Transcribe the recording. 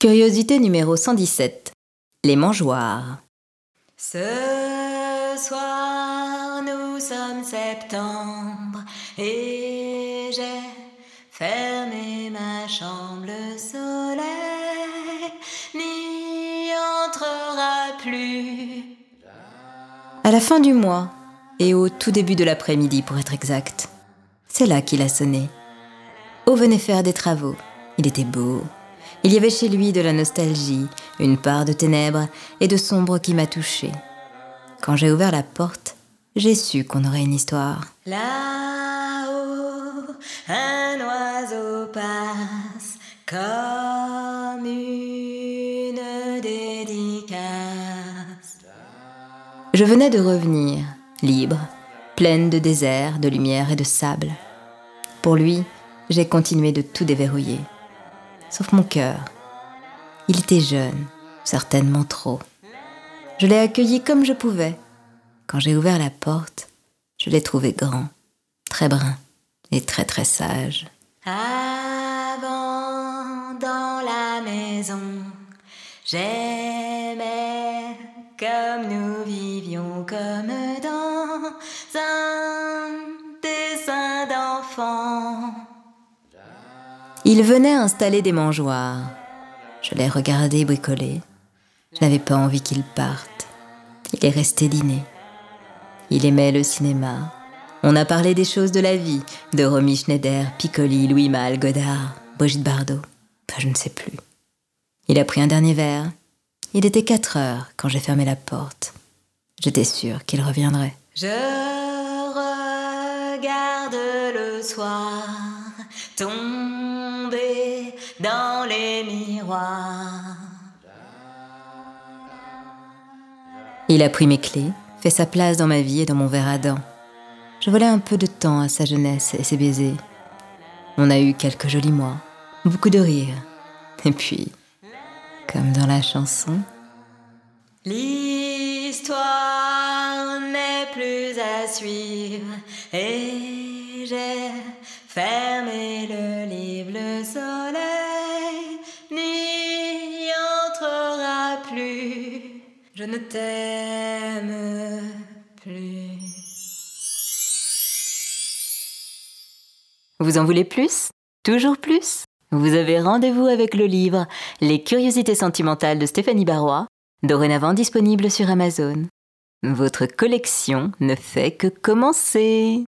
Curiosité numéro 117. Les mangeoires. Ce soir, nous sommes septembre et j'ai fermé ma chambre. Le soleil n'y entrera plus. À la fin du mois, et au tout début de l'après-midi pour être exact, c'est là qu'il a sonné. O venait faire des travaux. Il était beau, il y avait chez lui de la nostalgie, une part de ténèbres et de sombre qui m'a touchée. Quand j'ai ouvert la porte, j'ai su qu'on aurait une histoire. Là-haut, un oiseau passe comme une dédicace. Je venais de revenir, libre, pleine de désert, de lumière et de sable. Pour lui, j'ai continué de tout déverrouiller sauf mon cœur. Il était jeune, certainement trop. Je l'ai accueilli comme je pouvais. Quand j'ai ouvert la porte, je l'ai trouvé grand, très brun et très très sage. Avant, dans la maison, j'aimais comme nous vivions comme dans un dessin d'enfant. Il venait installer des mangeoires. Je l'ai regardé bricoler. Je n'avais pas envie qu'il parte. Il est resté dîner. Il aimait le cinéma. On a parlé des choses de la vie, de Romy Schneider, Piccoli, Louis Malle, Godard, Brigitte Bardot. Enfin, je ne sais plus. Il a pris un dernier verre. Il était 4 heures quand j'ai fermé la porte. J'étais sûre qu'il reviendrait. Je regarde le soir tomber dans les miroirs. Il a pris mes clés, fait sa place dans ma vie et dans mon verre à dents. Je volais un peu de temps à sa jeunesse et ses baisers. On a eu quelques jolis mois, beaucoup de rires. Et puis, comme dans la chanson, L'histoire n'est plus à suivre et j'ai fermé le livre, le soleil Je ne t'aime plus. Vous en voulez plus? Toujours plus? Vous avez rendez-vous avec le livre Les curiosités sentimentales de Stéphanie Barrois, dorénavant disponible sur Amazon. Votre collection ne fait que commencer.